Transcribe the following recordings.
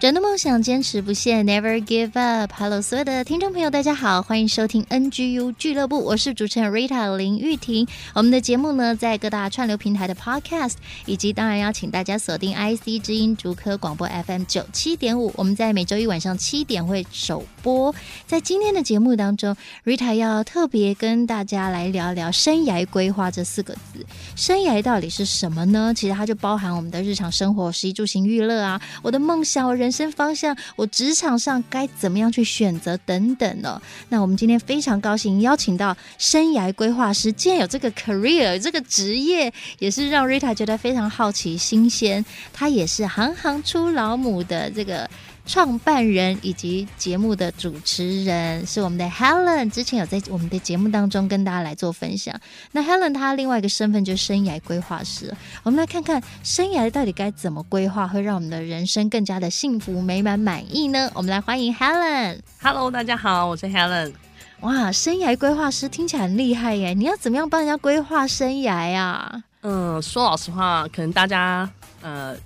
人的梦想，坚持不懈，Never give up。Hello，所有的听众朋友，大家好，欢迎收听 NGU 俱乐部，我是主持人 Rita 林玉婷。我们的节目呢，在各大串流平台的 Podcast，以及当然邀请大家锁定 IC 之音竹科广播 FM 九七点五。我们在每周一晚上七点会首播。在今天的节目当中，Rita 要特别跟大家来聊聊生涯规划这四个字。生涯到底是什么呢？其实它就包含我们的日常生活、食衣住行、娱乐啊，我的梦想，我人。人生方向，我职场上该怎么样去选择等等呢？那我们今天非常高兴邀请到生涯规划师，既然有这个 career 这个职业，也是让 Rita 觉得非常好奇新鲜。他也是行行出老母的这个。创办人以及节目的主持人是我们的 Helen，之前有在我们的节目当中跟大家来做分享。那 Helen 她另外一个身份就是生涯规划师，我们来看看生涯到底该怎么规划，会让我们的人生更加的幸福美满满意呢？我们来欢迎 Helen。Hello，大家好，我是 Helen。哇，生涯规划师听起来很厉害耶！你要怎么样帮人家规划生涯呀？嗯，说老实话，可能大家呃。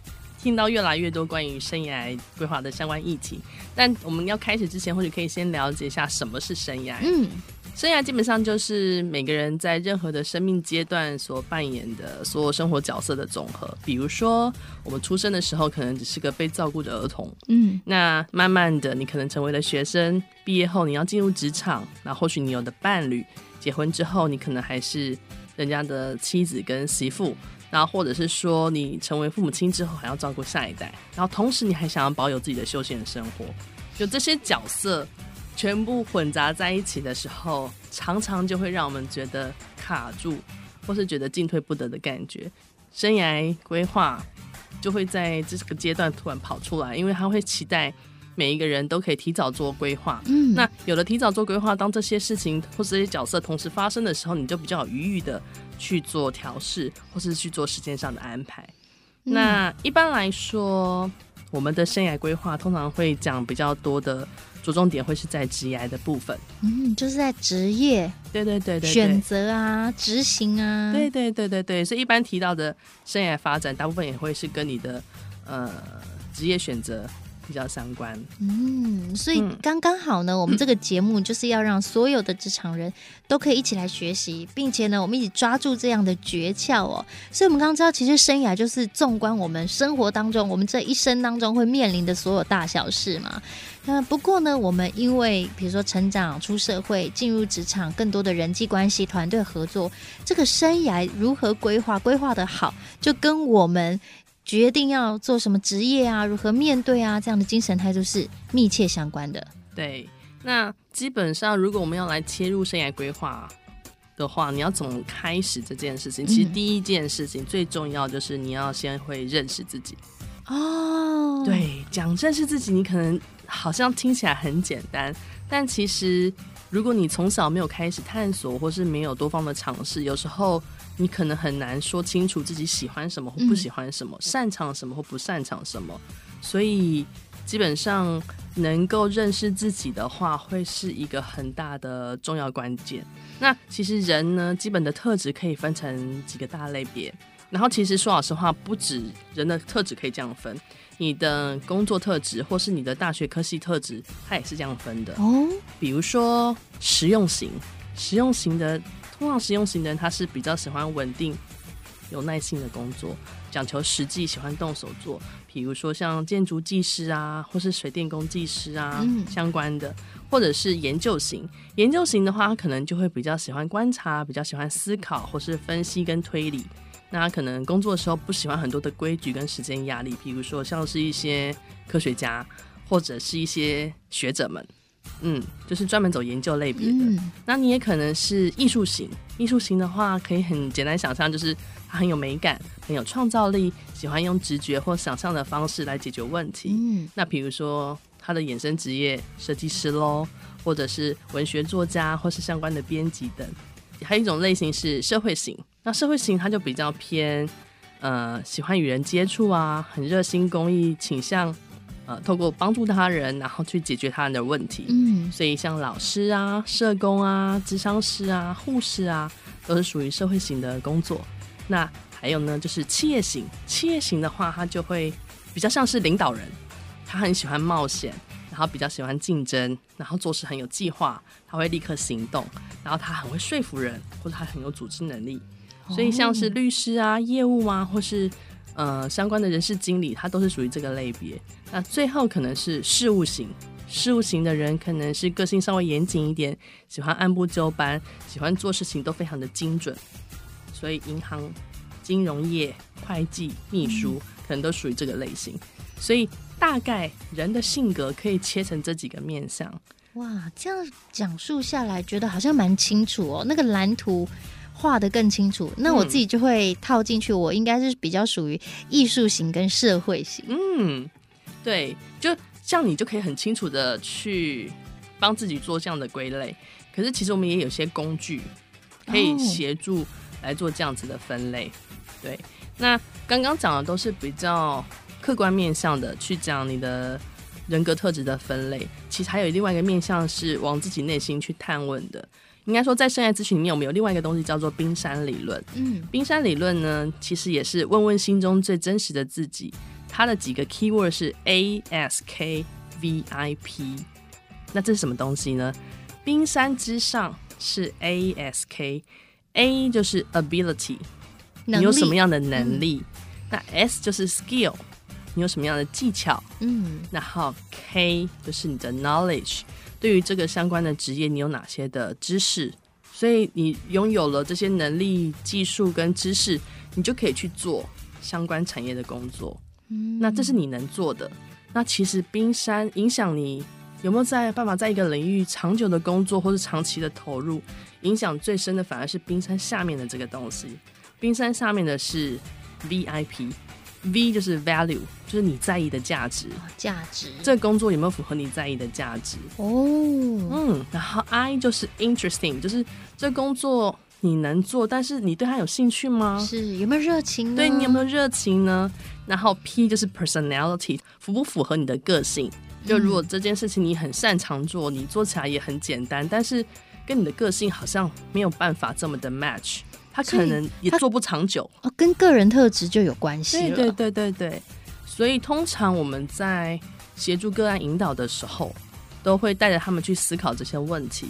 听到越来越多关于生涯规划的相关议题，但我们要开始之前，或许可以先了解一下什么是生涯。嗯，生涯基本上就是每个人在任何的生命阶段所扮演的所有生活角色的总和。比如说，我们出生的时候可能只是个被照顾的儿童，嗯，那慢慢的你可能成为了学生，毕业后你要进入职场，那或许你有的伴侣，结婚之后你可能还是人家的妻子跟媳妇。然后，或者是说，你成为父母亲之后，还要照顾下一代，然后同时你还想要保有自己的休闲生活，就这些角色全部混杂在一起的时候，常常就会让我们觉得卡住，或是觉得进退不得的感觉。生涯规划就会在这个阶段突然跑出来，因为他会期待。每一个人都可以提早做规划。嗯，那有了提早做规划，当这些事情或是这些角色同时发生的时候，你就比较有余裕的去做调试，或是去做时间上的安排。嗯。那一般来说，我们的生涯规划通常会讲比较多的着重点会是在职业的部分。嗯，就是在职业，对对对对，选择啊，执行啊，对对对对对。所以一般提到的生涯发展，大部分也会是跟你的呃职业选择。比较相关，嗯，所以刚刚好呢，嗯，我们这个节目就是要让所有的职场人都可以一起来学习，并且呢，我们一起抓住这样的诀窍哦。所以，我们刚刚知道，其实生涯就是纵观我们生活当中，我们这一生当中会面临的所有大小事嘛。那不过呢，我们因为比如说成长、出社会、进入职场，更多的人际关系、团队合作，这个生涯如何规划，规划的好，就跟我们。决定要做什么职业啊，如何面对啊，这样的精神态度是密切相关的。对，那基本上如果我们要来切入生涯规划的话，你要怎么开始这件事情？其实第一件事情最重要就是你要先会认识自己。哦，对，讲认识自己，你可能好像听起来很简单，但其实如果你从小没有开始探索，或是没有多方的尝试，有时候。你可能很难说清楚自己喜欢什么或不喜欢什么，嗯、擅长什么或不擅长什么，所以基本上能够认识自己的话，会是一个很大的重要关键。那其实人呢，基本的特质可以分成几个大类别，然后其实说老实话，不止人的特质可以这样分，你的工作特质或是你的大学科系特质，它也是这样分的哦。比如说实用型，实用型的。通常实用型的人，他是比较喜欢稳定、有耐性的工作，讲求实际，喜欢动手做。比如说像建筑技师啊，或是水电工技师啊、嗯、相关的，或者是研究型。研究型的话，他可能就会比较喜欢观察，比较喜欢思考，或是分析跟推理。那他可能工作的时候不喜欢很多的规矩跟时间压力。比如说像是一些科学家，或者是一些学者们。嗯，就是专门走研究类别的。嗯，那你也可能是艺术型，艺术型的话可以很简单想象，就是他很有美感，很有创造力，喜欢用直觉或想象的方式来解决问题。嗯，那比如说他的衍生职业设计师喽，或者是文学作家，或是相关的编辑等。还有一种类型是社会型，那社会型他就比较偏，呃，喜欢与人接触啊，很热心公益倾向。呃，透过帮助他人，然后去解决他人的问题。嗯，所以像老师啊、社工啊、智商师啊、护士啊，都是属于社会型的工作。那还有呢，就是企业型。企业型的话，他就会比较像是领导人，他很喜欢冒险，然后比较喜欢竞争，然后做事很有计划，他会立刻行动，然后他很会说服人，或者他很有组织能力。所以像是律师啊、业务啊，或是呃，相关的人事经理，他都是属于这个类别。那最后可能是事务型，事务型的人可能是个性稍微严谨一点，喜欢按部就班，喜欢做事情都非常的精准。所以银行、金融业、会计、秘书可能都属于这个类型。所以大概人的性格可以切成这几个面相。哇，这样讲述下来，觉得好像蛮清楚哦。那个蓝图。画的更清楚，那我自己就会套进去。我应该是比较属于艺术型跟社会型。嗯，对，就像你就可以很清楚的去帮自己做这样的归类。可是其实我们也有些工具可以协助来做这样子的分类。对，那刚刚讲的都是比较客观面向的去讲你的人格特质的分类。其实还有另外一个面向是往自己内心去探问的。应该说，在生涯咨询里面，我们有另外一个东西叫做冰山理论。嗯，冰山理论呢，其实也是问问心中最真实的自己。它的几个 keyword 是 A、S、K、V、I、P。那这是什么东西呢？冰山之上是 A、S、K，A 就是 ability，你有什么样的能力？嗯、那 S 就是 skill，你有什么样的技巧？嗯，然后 K 就是你的 knowledge。对于这个相关的职业，你有哪些的知识？所以你拥有了这些能力、技术跟知识，你就可以去做相关产业的工作。嗯，那这是你能做的。那其实冰山影响你有没有在办法在一个领域长久的工作，或是长期的投入，影响最深的反而是冰山下面的这个东西。冰山下面的是 VIP。V 就是 value，就是你在意的价值。价值，这个工作有没有符合你在意的价值？哦，嗯，然后 I 就是 interesting，就是这工作你能做，但是你对它有兴趣吗？是，有没有热情呢？对，你有没有热情呢？然后 P 就是 personality，符不符合你的个性？就如果这件事情你很擅长做，你做起来也很简单，但是跟你的个性好像没有办法这么的 match。他可能也做不长久哦，跟个人特质就有关系了。对对对对对，所以通常我们在协助个案引导的时候，都会带着他们去思考这些问题。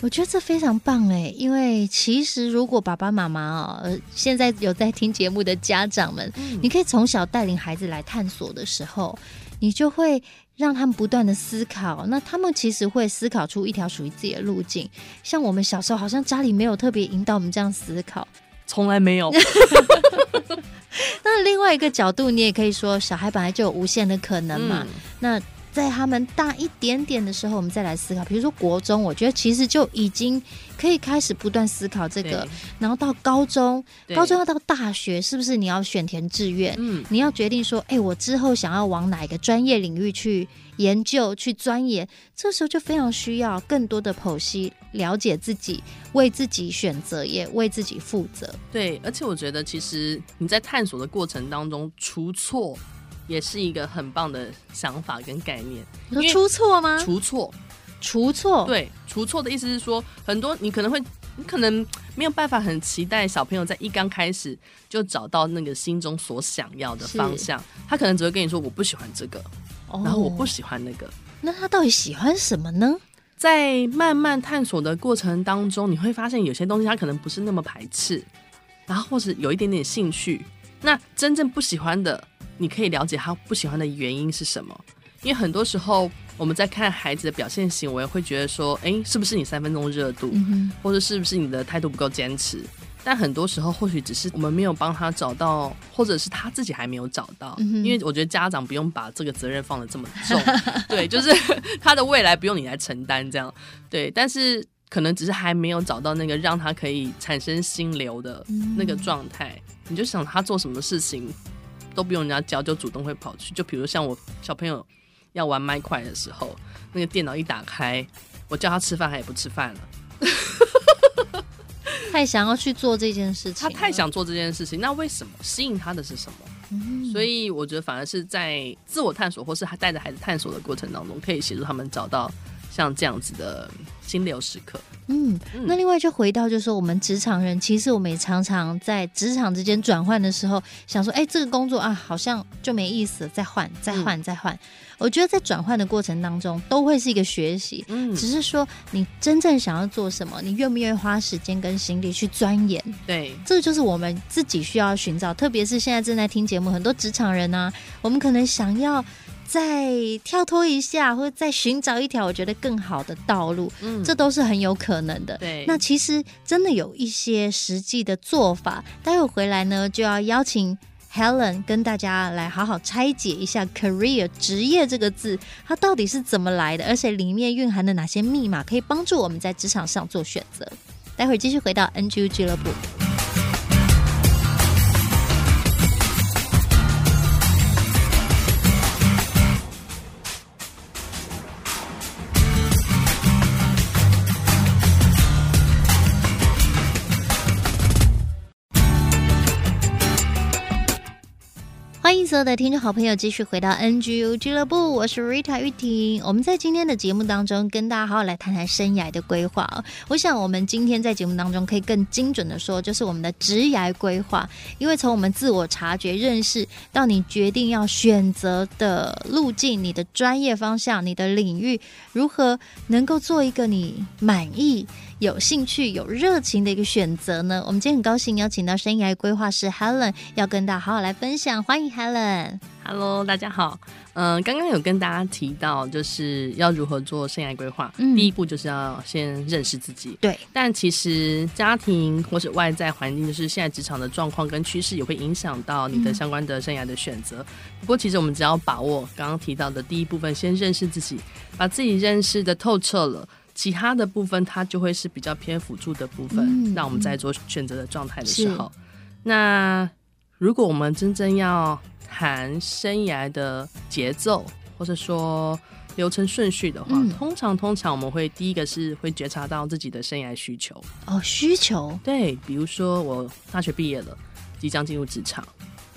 我觉得这非常棒哎，因为其实如果爸爸妈妈哦，呃，现在有在听节目的家长们，嗯，你可以从小带领孩子来探索的时候，你就会。让他们不断的思考，那他们其实会思考出一条属于自己的路径。像我们小时候，好像家里没有特别引导我们这样思考，从来没有。那另外一个角度，你也可以说，小孩本来就有无限的可能嘛。嗯、那在他们大一点点的时候，我们再来思考。比如说国中，我觉得其实就已经可以开始不断思考这个。然后到高中，高中要到大学，是不是你要选填志愿？嗯，你要决定说，哎、欸，我之后想要往哪一个专业领域去研究、去钻研？这时候就非常需要更多的剖析，了解自己，为自己选择，也为自己负责。对，而且我觉得，其实你在探索的过程当中，出错。也是一个很棒的想法跟概念。你说出错吗？出错，出错。对，出错的意思是说，很多你可能会，你可能没有办法很期待小朋友在一刚开始就找到那个心中所想要的方向。他可能只会跟你说：“我不喜欢这个。”然后我不喜欢那个。那他到底喜欢什么呢？在慢慢探索的过程当中，你会发现有些东西他可能不是那么排斥，然后或是有一点点兴趣。那真正不喜欢的。你可以了解他不喜欢的原因是什么，因为很多时候我们在看孩子的表现行为，会觉得说，哎，是不是你三分钟热度，嗯、或者是不是你的态度不够坚持？但很多时候或许只是我们没有帮他找到，或者是他自己还没有找到。嗯因为我觉得家长不用把这个责任放的这么重，对，就是 他的未来不用你来承担这样，对，但是可能只是还没有找到那个让他可以产生心流的那个状态。嗯你就想他做什么事情都不用人家教，就主动会跑去。就比如像我小朋友要玩麦块的时候，那个电脑一打开，我叫他吃饭，他也不吃饭了。太想要去做这件事情，他太想做这件事情，那为什么吸引他的是什么？嗯所以我觉得反而是在自我探索，或是带着孩子探索的过程当中，可以协助他们找到像这样子的心流时刻。嗯，那另外就回到，就是说我们职场人，其实我们也常常在职场之间转换的时候，想说，哎，这个工作啊，好像就没意思了，再换，再换，再换。我觉得在转换的过程当中，都会是一个学习。嗯，只是说你真正想要做什么，你愿不愿意花时间跟心力去钻研？对，这个就是我们自己需要寻找。特别是现在正在听节目很多职场人呢、啊，我们可能想要再跳脱一下，或者再寻找一条我觉得更好的道路，嗯，这都是很有可能的。对，那其实真的有一些实际的做法，待会回来呢，就要邀请 Helen 跟大家来好好拆解一下 “career” 职业这个字，它到底是怎么来的，而且里面蕴含的哪些密码，可以帮助我们在职场上做选择。待会儿继续回到 NGU 俱乐部。所有的听众好朋友继续回到 NGU 俱乐部，我是 Rita 玉婷。我们在今天的节目当中跟大家好好来谈谈生涯的规划。我想我们今天在节目当中可以更精准的说，就是我们的职涯规划。因为从我们自我察觉、认识到你决定要选择的路径、你的专业方向、你的领域，如何能够做一个你满意、有兴趣、有热情的一个选择呢？我们今天很高兴邀请到生涯规划师 Helen，要跟大家好好来分享。欢迎 Helen，Hello，大家好。嗯、呃，刚刚有跟大家提到，就是要如何做生涯规划。嗯，第一步就是要先认识自己。对，但其实家庭或是外在环境，就是现在职场的状况跟趋势，也会影响到你的相关的生涯的选择。嗯、不过，其实我们只要把握刚刚提到的第一部分，先认识自己，把自己认识的透彻了。其他的部分，它就会是比较偏辅助的部分。嗯，让我们在做选择的状态的时候，那如果我们真正要谈生涯的节奏，或者说流程顺序的话，嗯，通常通常我们会第一个是会觉察到自己的生涯需求。哦，需求。对，比如说我大学毕业了，即将进入职场，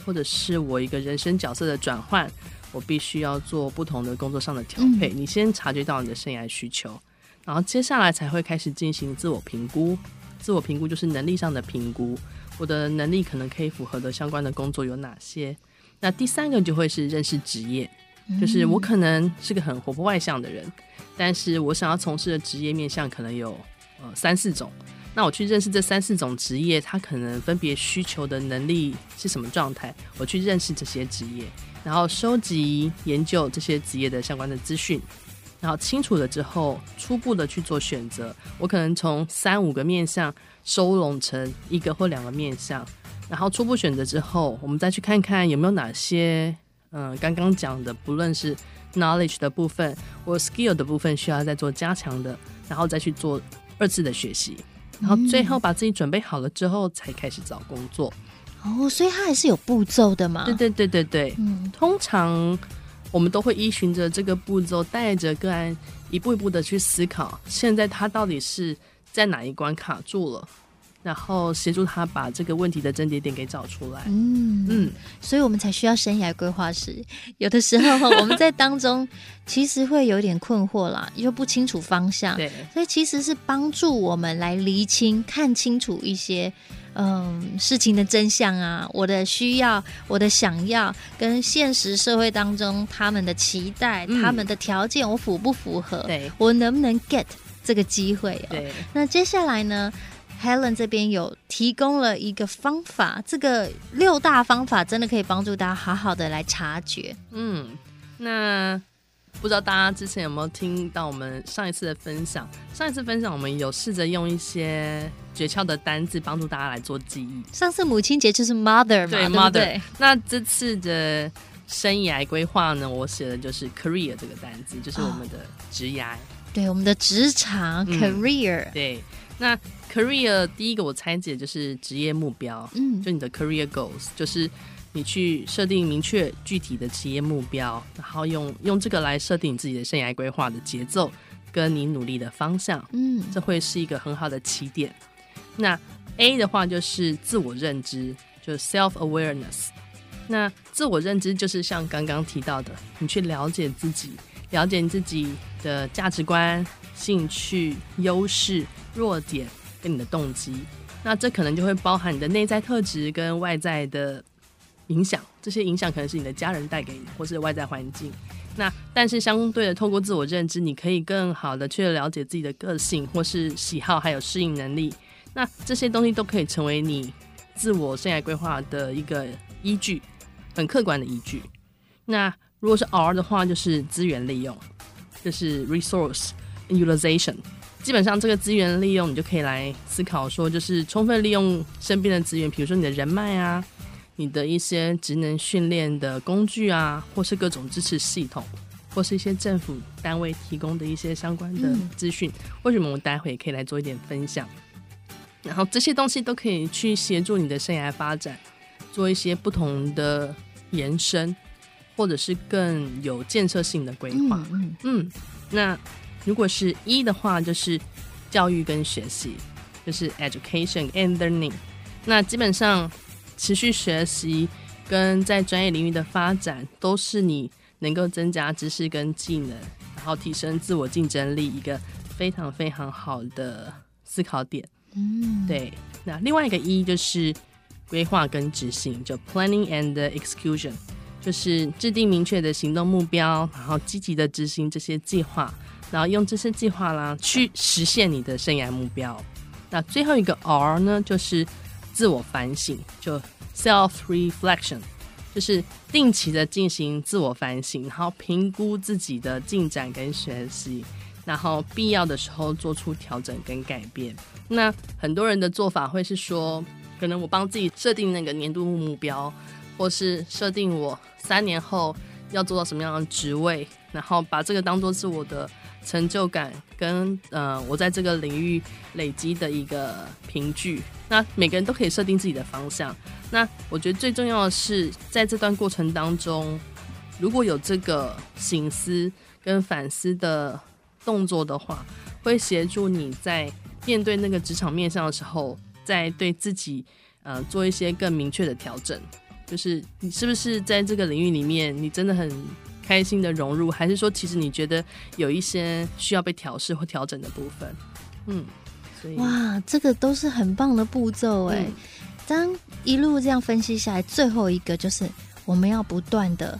或者是我一个人生角色的转换，我必须要做不同的工作上的调配。嗯，你先察觉到你的生涯需求。然后接下来才会开始进行自我评估，自我评估就是能力上的评估，我的能力可能可以符合的相关的工作有哪些？那第三个就会是认识职业，就是我可能是个很活泼外向的人，但是我想要从事的职业面向可能有呃三四种，那我去认识这三四种职业，它可能分别需求的能力是什么状态，我去认识这些职业，然后收集研究这些职业的相关的资讯。然后清楚了之后，初步的去做选择。我可能从三五个面向收拢成一个或两个面向，然后初步选择之后，我们再去看看有没有哪些，嗯、呃，刚刚讲的，不论是 knowledge 的部分或 skill 的部分，需要再做加强的，然后再去做二次的学习，然后最后把自己准备好了之后，才开始找工作。哦，所以它还是有步骤的嘛？对对对对对，嗯，通常。我们都会依循着这个步骤，带着个案一步一步的去思考，现在他到底是在哪一关卡住了，然后协助他把这个问题的症结点给找出来。嗯嗯，所以我们才需要生涯规划师。有的时候我们在当中 其实会有点困惑啦，又不清楚方向。对，所以其实是帮助我们来厘清、看清楚一些。嗯，事情的真相啊，我的需要，我的想要，跟现实社会当中他们的期待、嗯、他们的条件，我符不符合？对，我能不能 get 这个机会、哦？对。那接下来呢，Helen 这边有提供了一个方法，这个六大方法真的可以帮助大家好好的来察觉。嗯，那不知道大家之前有没有听到我们上一次的分享？上一次分享我们有试着用一些诀窍的单字帮助大家来做记忆。上次母亲节就是 mother 嘛，对，对，mother。对那这次的生涯规划呢，我写的就是 career 这个单字，就是我们的职涯。哦、对，我们的职场、嗯、career。对，那 career 第一个我拆解就是职业目标，嗯，就你的 career goals，就是。你去设定明确具体的职业目标，然后用用这个来设定你自己的生涯规划的节奏，跟你努力的方向，嗯，这会是一个很好的起点。那 A 的话就是自我认知，就是 self awareness。那自我认知就是像刚刚提到的，你去了解自己，了解你自己的价值观、兴趣、优势、弱点跟你的动机。那这可能就会包含你的内在特质跟外在的。影响，这些影响可能是你的家人带给你，或是外在环境。那但是相对的，透过自我认知，你可以更好的去了解自己的个性，或是喜好，还有适应能力。那这些东西都可以成为你自我生涯规划的一个依据，很客观的依据。那如果是 R 的话，就是资源利用，就是 resource utilization。基本上这个资源利用，你就可以来思考说，就是充分利用身边的资源，比如说你的人脉啊。你的一些职能训练的工具啊，或是各种支持系统，或是一些政府单位提供的一些相关的资讯，为什么我们待会也可以来做一点分享？然后这些东西都可以去协助你的生涯发展，做一些不同的延伸，或者是更有建设性的规划。嗯，嗯，嗯，那如果是一的话，就是教育跟学习，就是 education and learning。那基本上。持续学习跟在专业领域的发展，都是你能够增加知识跟技能，然后提升自我竞争力一个非常非常好的思考点。嗯，对。那另外一个一就是规划跟执行，就 planning and execution，就是制定明确的行动目标，然后积极的执行这些计划，然后用这些计划啦去实现你的生涯目标。那最后一个 R 呢，就是。自我反省，就 self reflection，就是定期的进行自我反省，然后评估自己的进展跟学习，然后必要的时候做出调整跟改变。那很多人的做法会是说，可能我帮自己设定那个年度目标，或是设定我三年后要做到什么样的职位，然后把这个当做是我的。成就感跟呃，我在这个领域累积的一个凭据。那每个人都可以设定自己的方向。那我觉得最重要的是，在这段过程当中，如果有这个省思跟反思的动作的话，会协助你在面对那个职场面向的时候，再对自己呃做一些更明确的调整。就是你是不是在这个领域里面，你真的很。开心的融入，还是说，其实你觉得有一些需要被调试或调整的部分？嗯，所以哇，这个都是很棒的步骤哎。当、嗯、一路这样分析下来，最后一个就是我们要不断的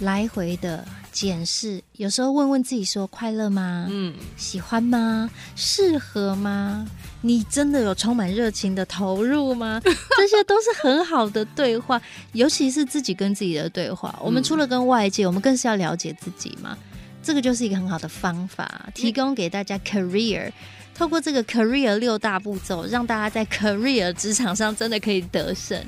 来回的检视，有时候问问自己说：快乐吗？嗯，喜欢吗？适合吗？你真的有充满热情的投入吗？这些都是很好的对话，尤其是自己跟自己的对话。我们除了跟外界，我们更是要了解自己嘛。这个就是一个很好的方法，提供给大家 career。透过这个 career 六大步骤，让大家在 career 职场上真的可以得胜。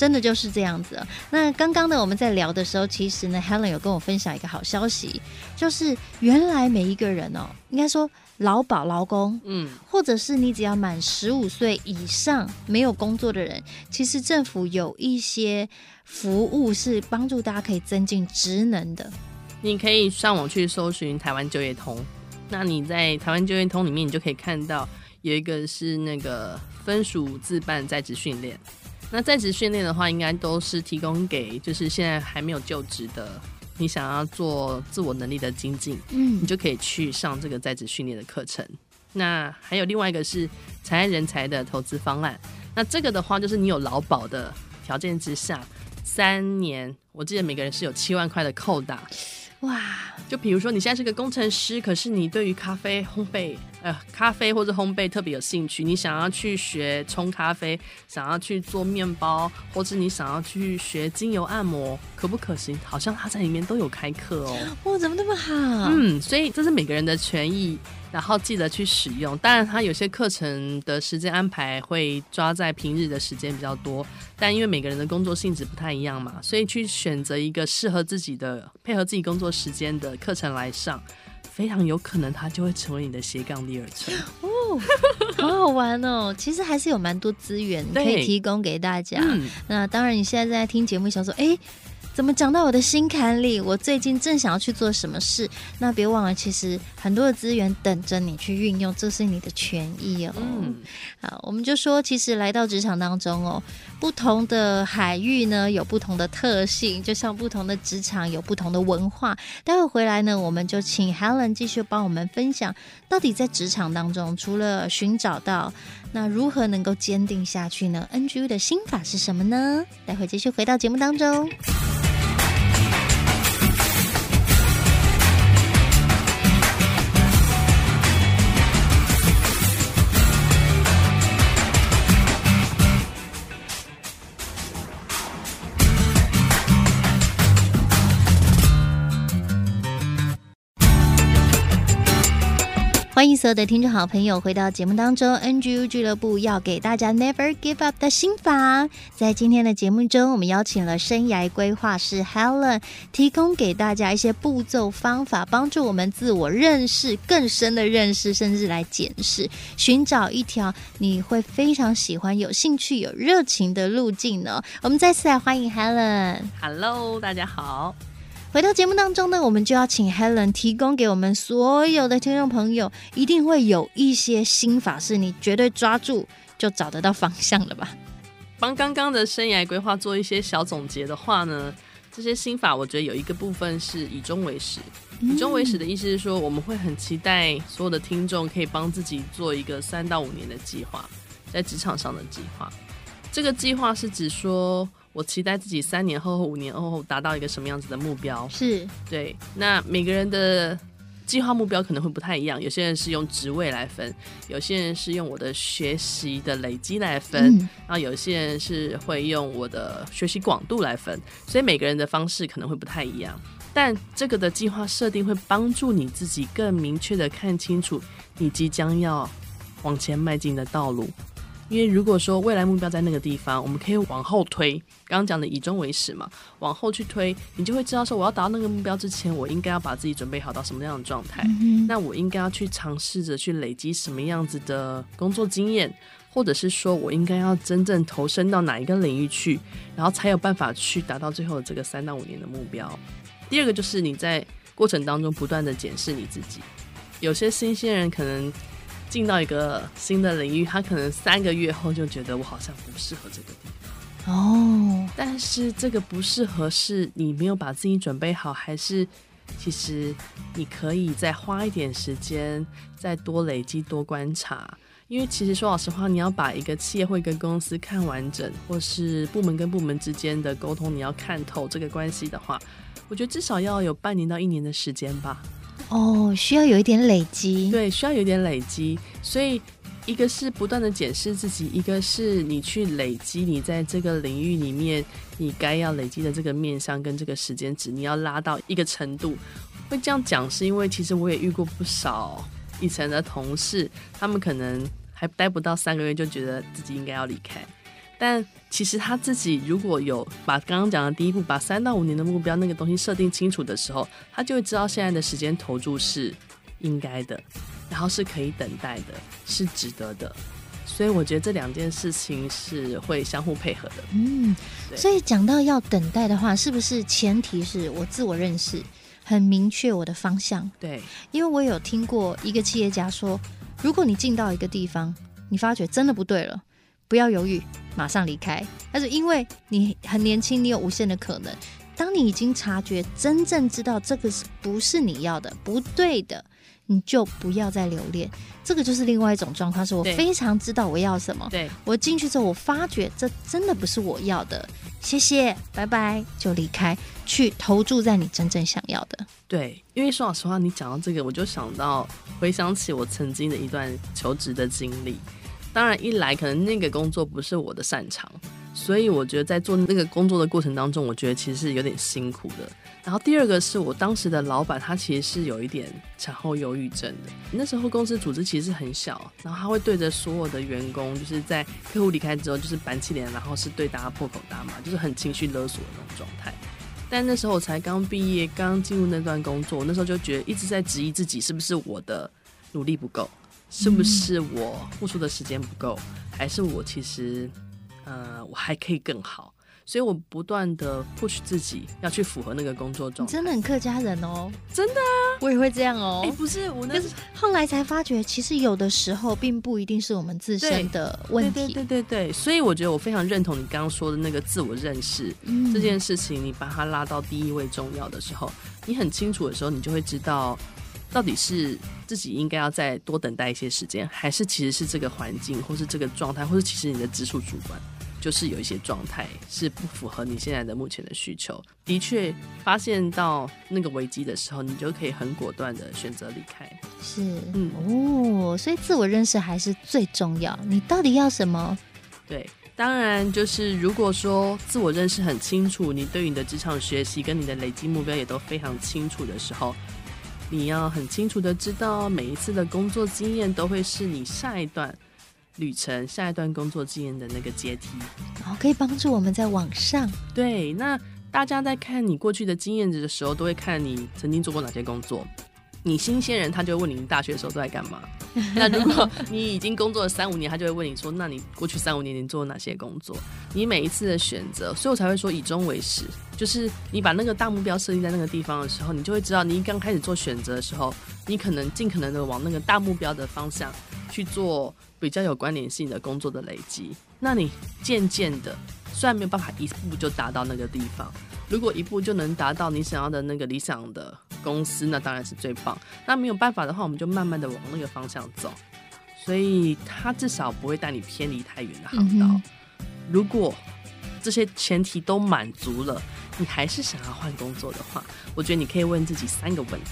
真的就是这样子啊。那刚刚呢，我们在聊的时候，其实呢，Helen 有跟我分享一个好消息，就是原来每一个人哦，应该说。劳保劳工，嗯，或者是你只要满十五岁以上没有工作的人，其实政府有一些服务是帮助大家可以增进职能的。你可以上网去搜寻台湾就业通，那你在台湾就业通里面，你就可以看到有一个是那个分属自办在职训练。那在职训练的话，应该都是提供给就是现在还没有就职的。你想要做自我能力的精进，嗯，你就可以去上这个在职训练的课程。那还有另外一个是产业人才的投资方案。那这个的话，就是你有劳保的条件之下，三年，我记得每个人是有七万块的扣打。哇！就比如说你现在是个工程师，可是你对于咖啡烘焙呃咖啡或者烘焙特别有兴趣，你想要去学冲咖啡，想要去做面包，或者你想要去学精油按摩，可不可行？好像他在里面都有开课哦。哇，怎么那么好？嗯，所以这是每个人的权益。然后记得去使用，当然它有些课程的时间安排会抓在平日的时间比较多，但因为每个人的工作性质不太一样嘛，所以去选择一个适合自己的、配合自己工作时间的课程来上，非常有可能它就会成为你的斜杠第二春哦，好好玩哦！其实还是有蛮多资源可以提供给大家。嗯、那当然，你现在在听节目，想说，哎。怎么讲到我的心坎里？我最近正想要去做什么事，那别忘了，其实很多的资源等着你去运用，这是你的权益哦。嗯，好，我们就说，其实来到职场当中哦，不同的海域呢有不同的特性，就像不同的职场有不同的文化。待会回来呢，我们就请 Helen 继续帮我们分享，到底在职场当中，除了寻找到，那如何能够坚定下去呢？NGU 的心法是什么呢？待会继续回到节目当中。欢迎所有的听众好朋友回到节目当中，NGU 俱乐部要给大家 Never Give Up 的心法。在今天的节目中，我们邀请了生涯规划师 Helen，提供给大家一些步骤方法，帮助我们自我认识更深的认识，甚至来检视，寻找一条你会非常喜欢、有兴趣、有热情的路径呢。我们再次来欢迎 Helen。Hello，大家好。回到节目当中呢，我们就要请 Helen 提供给我们所有的听众朋友，一定会有一些心法是你绝对抓住就找得到方向了吧？帮刚刚的生涯规划做一些小总结的话呢，这些心法我觉得有一个部分是以终为始。以终为始的意思是说，我们会很期待所有的听众可以帮自己做一个三到五年的计划，在职场上的计划。这个计划是指说。我期待自己三年后、五年后达到一个什么样子的目标？是对。那每个人的计划目标可能会不太一样，有些人是用职位来分，有些人是用我的学习的累积来分，嗯、然后有些人是会用我的学习广度来分，所以每个人的方式可能会不太一样。但这个的计划设定会帮助你自己更明确的看清楚你即将要往前迈进的道路。因为如果说未来目标在那个地方，我们可以往后推，刚刚讲的以终为始嘛，往后去推，你就会知道说，我要达到那个目标之前，我应该要把自己准备好到什么样的状态。嗯、那我应该要去尝试着去累积什么样子的工作经验，或者是说我应该要真正投身到哪一个领域去，然后才有办法去达到最后的这个三到五年的目标。第二个就是你在过程当中不断的检视你自己，有些新鲜人可能。进到一个新的领域，他可能三个月后就觉得我好像不适合这个地方哦。但是这个不适合是你没有把自己准备好，还是其实你可以再花一点时间，再多累积、多观察？因为其实说老实话，你要把一个企业或一个公司看完整，或是部门跟部门之间的沟通，你要看透这个关系的话，我觉得至少要有半年到一年的时间吧。哦，需要有一点累积，对，需要有点累积。所以，一个是不断的检视自己，一个是你去累积你在这个领域里面你该要累积的这个面向跟这个时间值，你要拉到一个程度。会这样讲，是因为其实我也遇过不少以前的同事，他们可能还待不到三个月就觉得自己应该要离开，但。其实他自己如果有把刚刚讲的第一步，把三到五年的目标那个东西设定清楚的时候，他就会知道现在的时间投注是应该的，然后是可以等待的，是值得的。所以我觉得这两件事情是会相互配合的。嗯，所以讲到要等待的话，是不是前提是我自我认识很明确我的方向？对，因为我有听过一个企业家说，如果你进到一个地方，你发觉真的不对了。不要犹豫，马上离开。但是因为你很年轻，你有无限的可能。当你已经察觉，真正知道这个是不是你要的，不对的，你就不要再留恋。这个就是另外一种状况，是我非常知道我要什么。对，我进去之后，我发觉这真的不是我要的。谢谢，拜拜，就离开，去投注在你真正想要的。对，因为说老实话，你讲到这个，我就想到回想起我曾经的一段求职的经历。当然，一来可能那个工作不是我的擅长，所以我觉得在做那个工作的过程当中，我觉得其实是有点辛苦的。然后第二个是我当时的老板，他其实是有一点产后忧郁症的。那时候公司组织其实很小，然后他会对着所有的员工，就是在客户离开之后，就是板起脸，然后是对大家破口大骂，就是很情绪勒索的那种状态。但那时候我才刚毕业，刚进入那段工作，我那时候就觉得一直在质疑自己，是不是我的努力不够，是不是我付出的时间不够，还是我其实，呃，我还可以更好。所以我不断的 push 自己要去符合那个工作状态，真的很客家人哦，真的啊，我也会这样哦。哎，不是我那，是后来才发觉，其实有的时候并不一定是我们自身的问题。对对对对对，所以我觉得我非常认同你刚刚说的那个自我认识、嗯、这件事情，你把它拉到第一位重要的时候，你很清楚的时候，你就会知道到底是自己应该要再多等待一些时间，还是其实是这个环境，或是这个状态，或是其实你的直属主管。就是有一些状态是不符合你现在的目前的需求，的确发现到那个危机的时候，你就可以很果断的选择离开。是，嗯哦，所以自我认识还是最重要。你到底要什么？对，当然就是如果说自我认识很清楚，你对你的职场学习跟你的累积目标也都非常清楚的时候，你要很清楚的知道每一次的工作经验都会是你下一段。旅程，下一段工作经验的那个阶梯，然后可以帮助我们在往上。对，那大家在看你过去的经验值的时候，都会看你曾经做过哪些工作。你新鲜人，他就会问你，你大学的时候都在干嘛？那如果你已经工作了三五年，他就会问你说，那你过去三五年你做了哪些工作？你每一次的选择，所以我才会说以终为始，就是你把那个大目标设定在那个地方的时候，你就会知道，你刚开始做选择的时候，你可能尽可能的往那个大目标的方向去做比较有关联性的工作的累积。那你渐渐的，虽然没有办法一步就达到那个地方。如果一步就能达到你想要的那个理想的公司，那当然是最棒。那没有办法的话，我们就慢慢的往那个方向走。所以他至少不会带你偏离太远的航道。嗯、如果这些前提都满足了，你还是想要换工作的话，我觉得你可以问自己三个问题。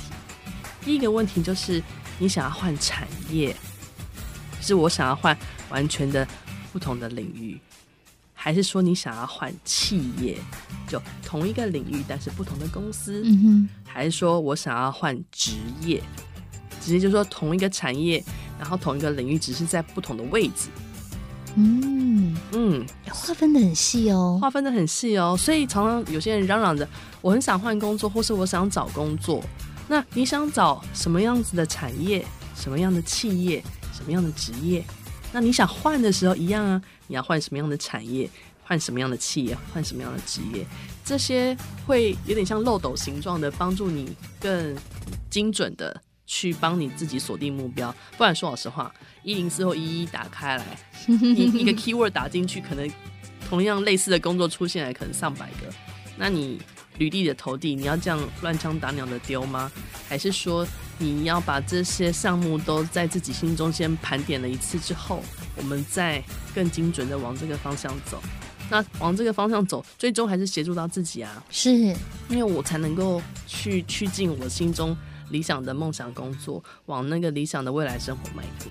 第一个问题就是你想要换产业，就是我想要换完全的不同的领域。还是说你想要换企业，就同一个领域但是不同的公司？嗯哼。还是说我想要换职业，直接就是说同一个产业，然后同一个领域，只是在不同的位置？嗯嗯，划分的很细哦，划分的很细哦。所以常常有些人嚷嚷着我很想换工作，或是我想找工作。那你想找什么样子的产业？什么样的企业？什么样的职业？那你想换的时候一样啊，你要换什么样的产业，换什么样的企业，换什么样的职业，这些会有点像漏斗形状的，帮助你更精准的去帮你自己锁定目标。不然说老实话，一零四或一一打开来，一一个 keyword 打进去，可能同样类似的工作出现来，可能上百个，那你。履历的投递，你要这样乱枪打鸟的丢吗？还是说你要把这些项目都在自己心中先盘点了一次之后，我们再更精准的往这个方向走？那往这个方向走，最终还是协助到自己啊！是，因为我才能够去趋近我心中理想的梦想工作，往那个理想的未来生活迈进。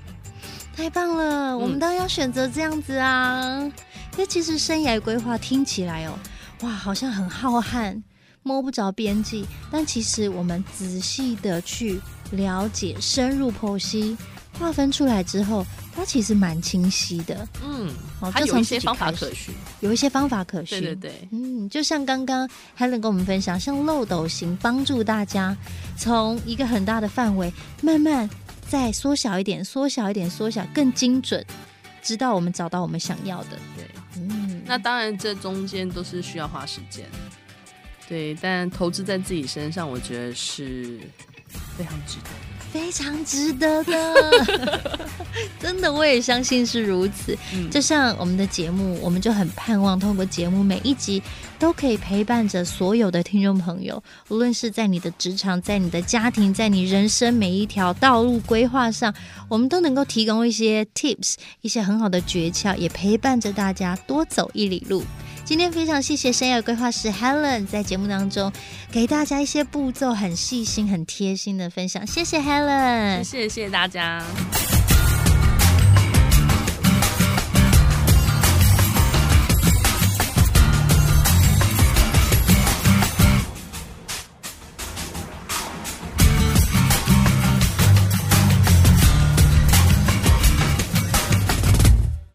太棒了，嗯、我们当然要选择这样子啊！那其实生涯规划听起来哦，哇，好像很浩瀚。摸不着边际，但其实我们仔细的去了解、深入剖析、划分出来之后，它其实蛮清晰的。嗯，它有一些方法可循，有一些方法可循。对对对，嗯，就像刚刚 Helen 跟我们分享，像漏斗型帮助大家从一个很大的范围，慢慢再缩小一点、缩小一点、缩小，更精准，直到我们找到我们想要的。对，嗯，那当然这中间都是需要花时间。对，但投资在自己身上，我觉得是非常值得，非常值得的。真的，我也相信是如此。嗯，就像我们的节目，我们就很盼望通过节目每一集都可以陪伴着所有的听众朋友，无论是在你的职场、在你的家庭、在你人生每一条道路规划上，我们都能够提供一些 tips，一些很好的诀窍，也陪伴着大家多走一里路。今天非常谢谢生涯规划师 Helen 在节目当中给大家一些步骤，很细心、很贴心的分享。谢谢 Helen，谢谢谢谢大家。